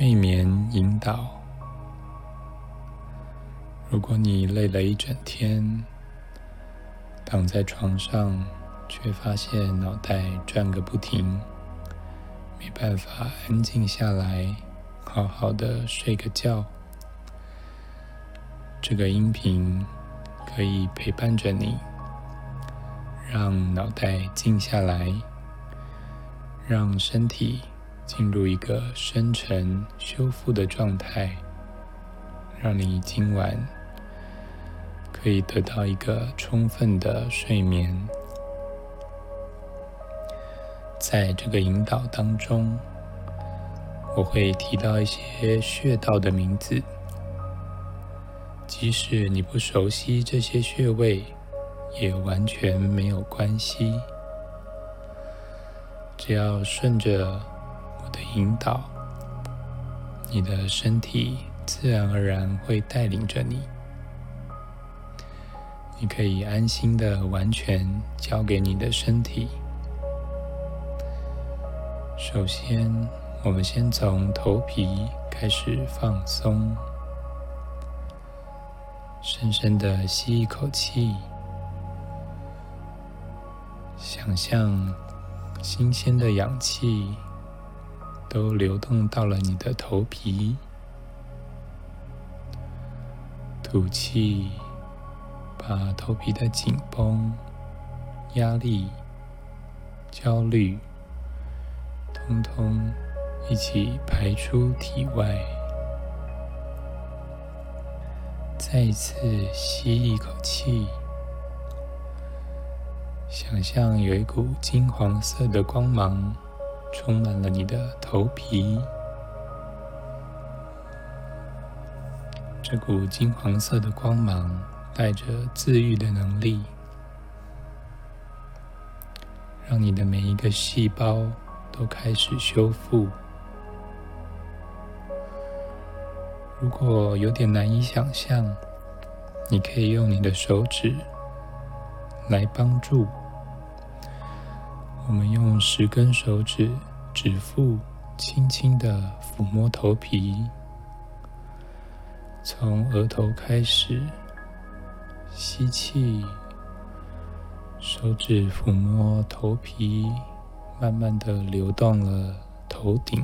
睡眠引导。如果你累了一整天，躺在床上，却发现脑袋转个不停，没办法安静下来，好好的睡个觉。这个音频可以陪伴着你，让脑袋静下来，让身体进入一个深沉修复的状态，让你今晚可以得到一个充分的睡眠。在这个引导当中，我会提到一些穴道的名字。即使你不熟悉这些穴位，也完全没有关系。只要顺着的引导，你的身体自然而然会带领着你。你可以安心的完全交给你的身体。首先，我们先从头皮开始放松。深深的吸一口气，想象新鲜的氧气都流动到了你的头皮。吐气，把头皮的紧绷、压力、焦虑，通通一起排出体外。再一次吸一口气，想象有一股金黄色的光芒充满了你的头皮。这股金黄色的光芒带着治愈的能力，让你的每一个细胞都开始修复。如果有点难以想象，你可以用你的手指来帮助。我们用十根手指指腹轻轻的抚摸头皮，从额头开始吸气，手指抚摸头皮，慢慢的流动了头顶。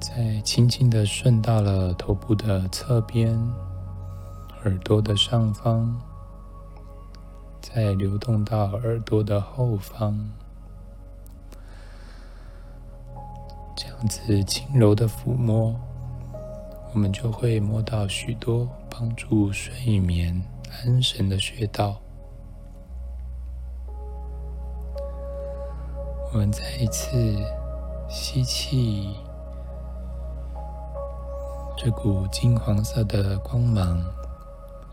再轻轻地顺到了头部的侧边、耳朵的上方，再流动到耳朵的后方，子轻柔的抚摸，我们就会摸到许多帮助睡眠安神的穴道。我们再一次吸气。这股金黄色的光芒，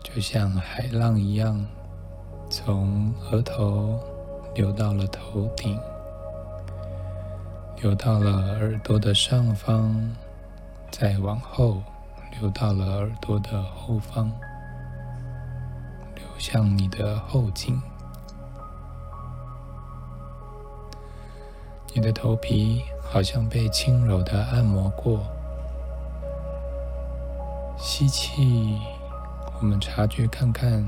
就像海浪一样，从额头流到了头顶，流到了耳朵的上方，再往后流到了耳朵的后方，流向你的后颈。你的头皮好像被轻柔的按摩过。吸气，我们察觉看看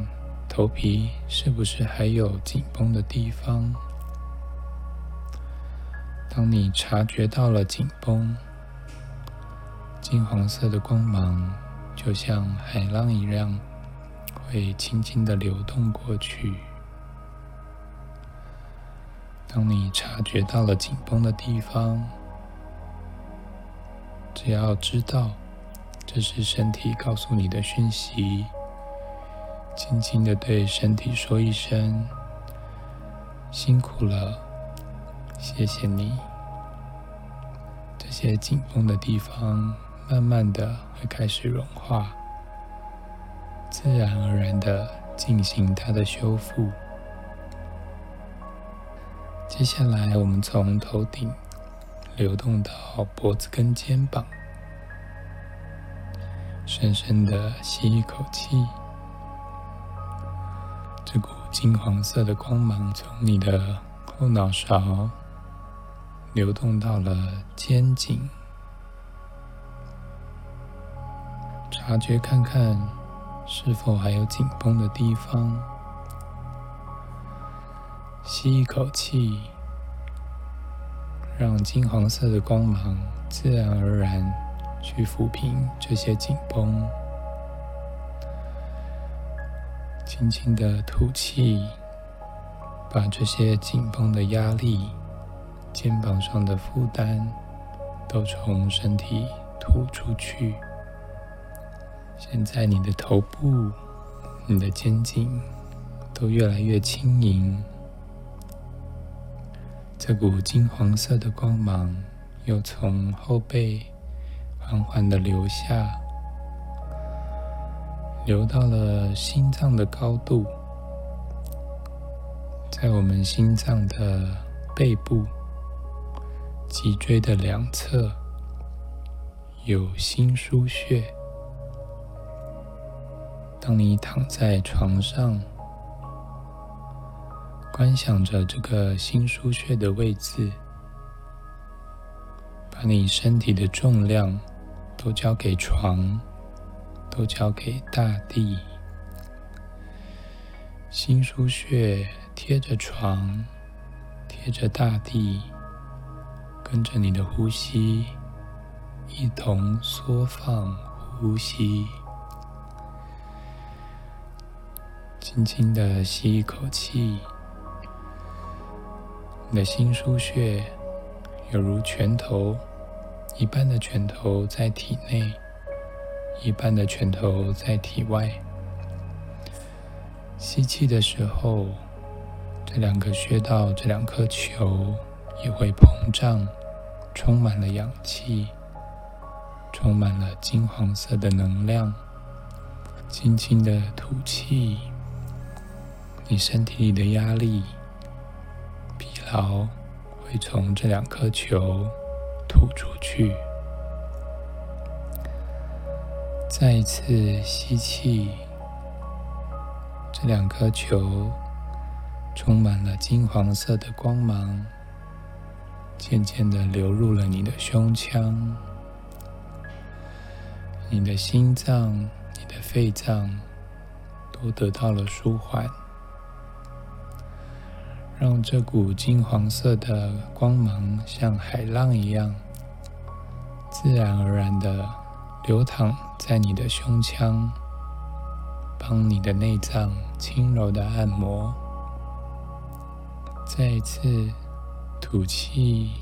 头皮是不是还有紧绷的地方。当你察觉到了紧绷，金黄色的光芒就像海浪一样，会轻轻的流动过去。当你察觉到了紧绷的地方，只要知道。这是身体告诉你的讯息，轻轻的对身体说一声：“辛苦了，谢谢你。”这些紧绷的地方慢慢的会开始融化，自然而然的进行它的修复。接下来，我们从头顶流动到脖子跟肩膀。深深的吸一口气，这股金黄色的光芒从你的后脑勺流动到了肩颈，察觉看看是否还有紧绷的地方。吸一口气，让金黄色的光芒自然而然去抚平这些紧绷。轻轻的吐气，把这些紧绷的压力。肩膀上的负担都从身体吐出去。现在你的头部、你的肩颈都越来越轻盈。这股金黄色的光芒又从后背缓缓的流下，流到了心脏的高度，在我们心脏的背部。脊椎的两侧有心腧穴。当你躺在床上，观想着这个心俞穴的位置，把你身体的重量都交给床，都交给大地。心腧穴贴着床，贴着大地。跟着你的呼吸，一同缩放呼吸，轻轻的吸一口气。你的心俞穴犹如拳头，一半的拳头在体内，一半的拳头在体外。吸气的时候，这两个穴道，这两颗球。也会膨胀，充满了氧气，充满了金黄色的能量。轻轻的吐气，你身体里的压力、疲劳会从这两颗球吐出去。再一次吸气，这两颗球充满了金黄色的光芒。渐渐的流入了你的胸腔，你的心脏、你的肺脏都得到了舒缓，让这股金黄色的光芒像海浪一样，自然而然的流淌在你的胸腔，帮你的内脏轻柔的按摩。再一次。吐气，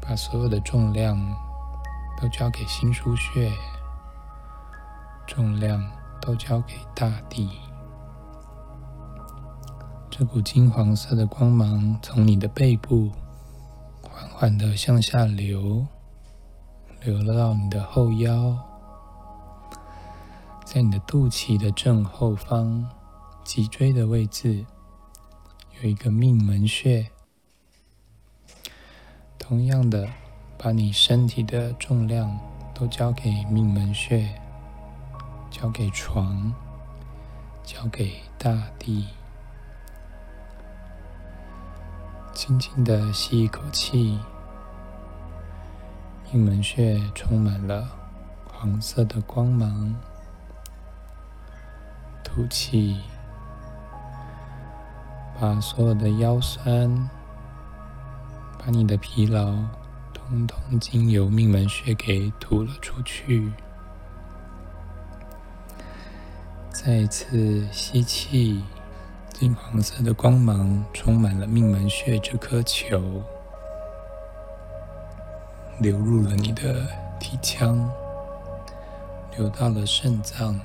把所有的重量都交给心俞穴，重量都交给大地。这股金黄色的光芒从你的背部缓缓的向下流，流到你的后腰，在你的肚脐的正后方，脊椎的位置。有一个命门穴，同样的，把你身体的重量都交给命门穴，交给床，交给大地。轻轻的吸一口气，命门穴充满了黄色的光芒。吐气。把所有的腰酸，把你的疲劳，通通经由命门穴给吐了出去。再一次吸气，金黄色的光芒充满了命门穴这颗球，流入了你的体腔，流到了肾脏，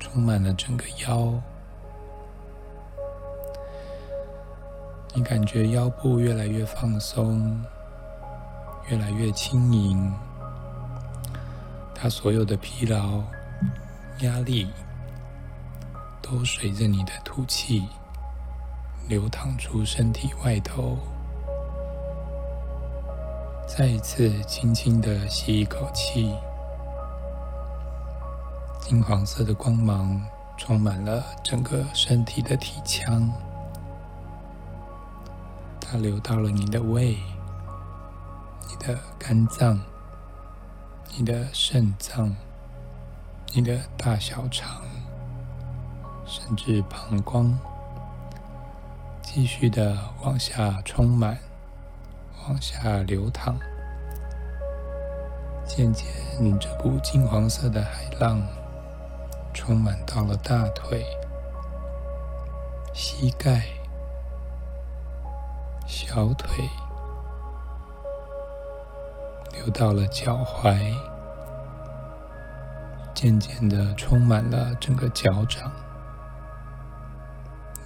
充满了整个腰。你感觉腰部越来越放松，越来越轻盈，它所有的疲劳、压力都随着你的吐气流淌出身体外头。再一次轻轻的吸一口气，金黄色的光芒充满了整个身体的体腔。它流到了你的胃、你的肝脏、你的肾脏、你的大小肠，甚至膀胱，继续的往下充满，往下流淌。渐渐，这股金黄色的海浪充满到了大腿、膝盖、小腿，流到了脚踝，渐渐的充满了整个脚掌，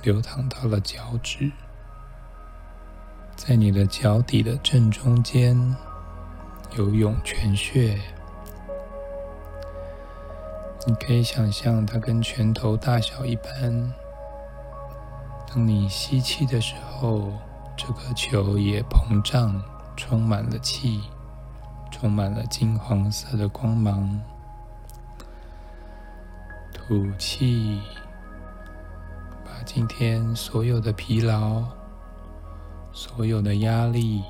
流淌到了脚趾，在你的脚底的正中间。有涌泉穴，你可以想象它跟拳头大小一般。当你吸气的时候，这颗球也膨胀，充满了气，充满了金黄色的光芒。吐气，把今天所有的疲劳、所有的压力。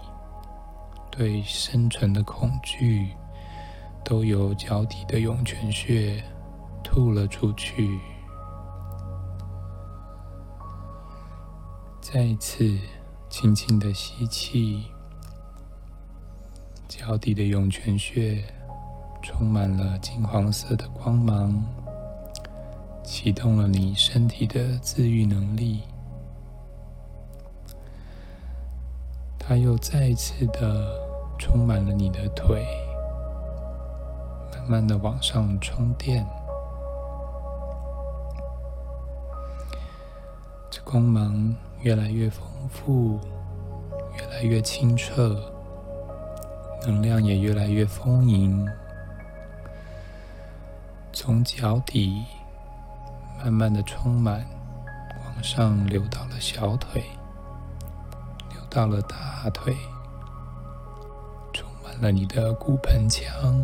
对生存的恐惧，都由脚底的涌泉穴吐了出去。再次轻轻的吸气，脚底的涌泉穴充满了金黄色的光芒，启动了你身体的自愈能力。它又再一次的充满了你的腿，慢慢的往上充电。这光芒越来越丰富，越来越清澈，能量也越来越丰盈。从脚底慢慢的充满，往上流到了小腿。流到了大腿，充满了你的骨盆腔，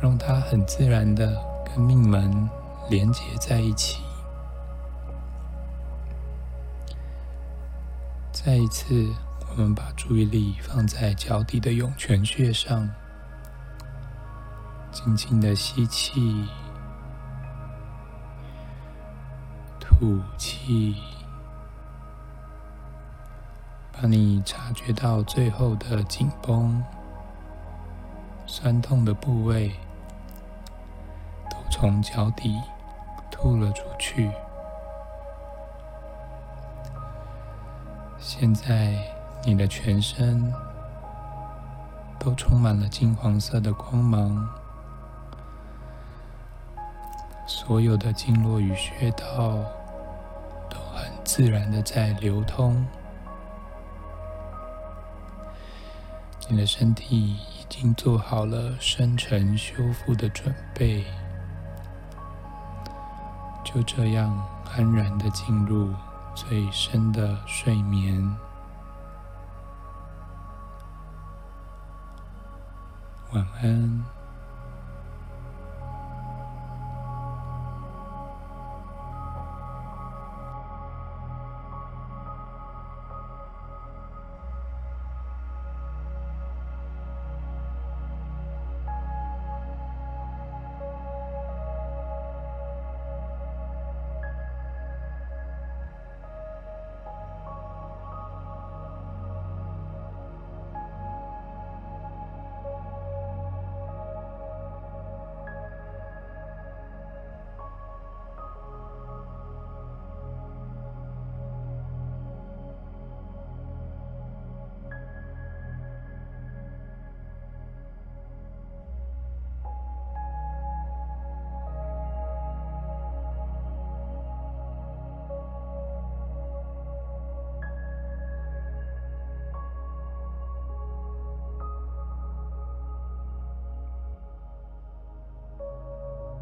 让它很自然的跟命门连接在一起。再一次，我们把注意力放在脚底的涌泉穴上，轻轻的吸气，吐气。把你察觉到最后的紧绷、酸痛的部位，都从脚底吐了出去。现在，你的全身都充满了金黄色的光芒，所有的经络与穴道都很自然的在流通。你的身体已经做好了生成修复的准备，就这样安然的进入最深的睡眠。晚安。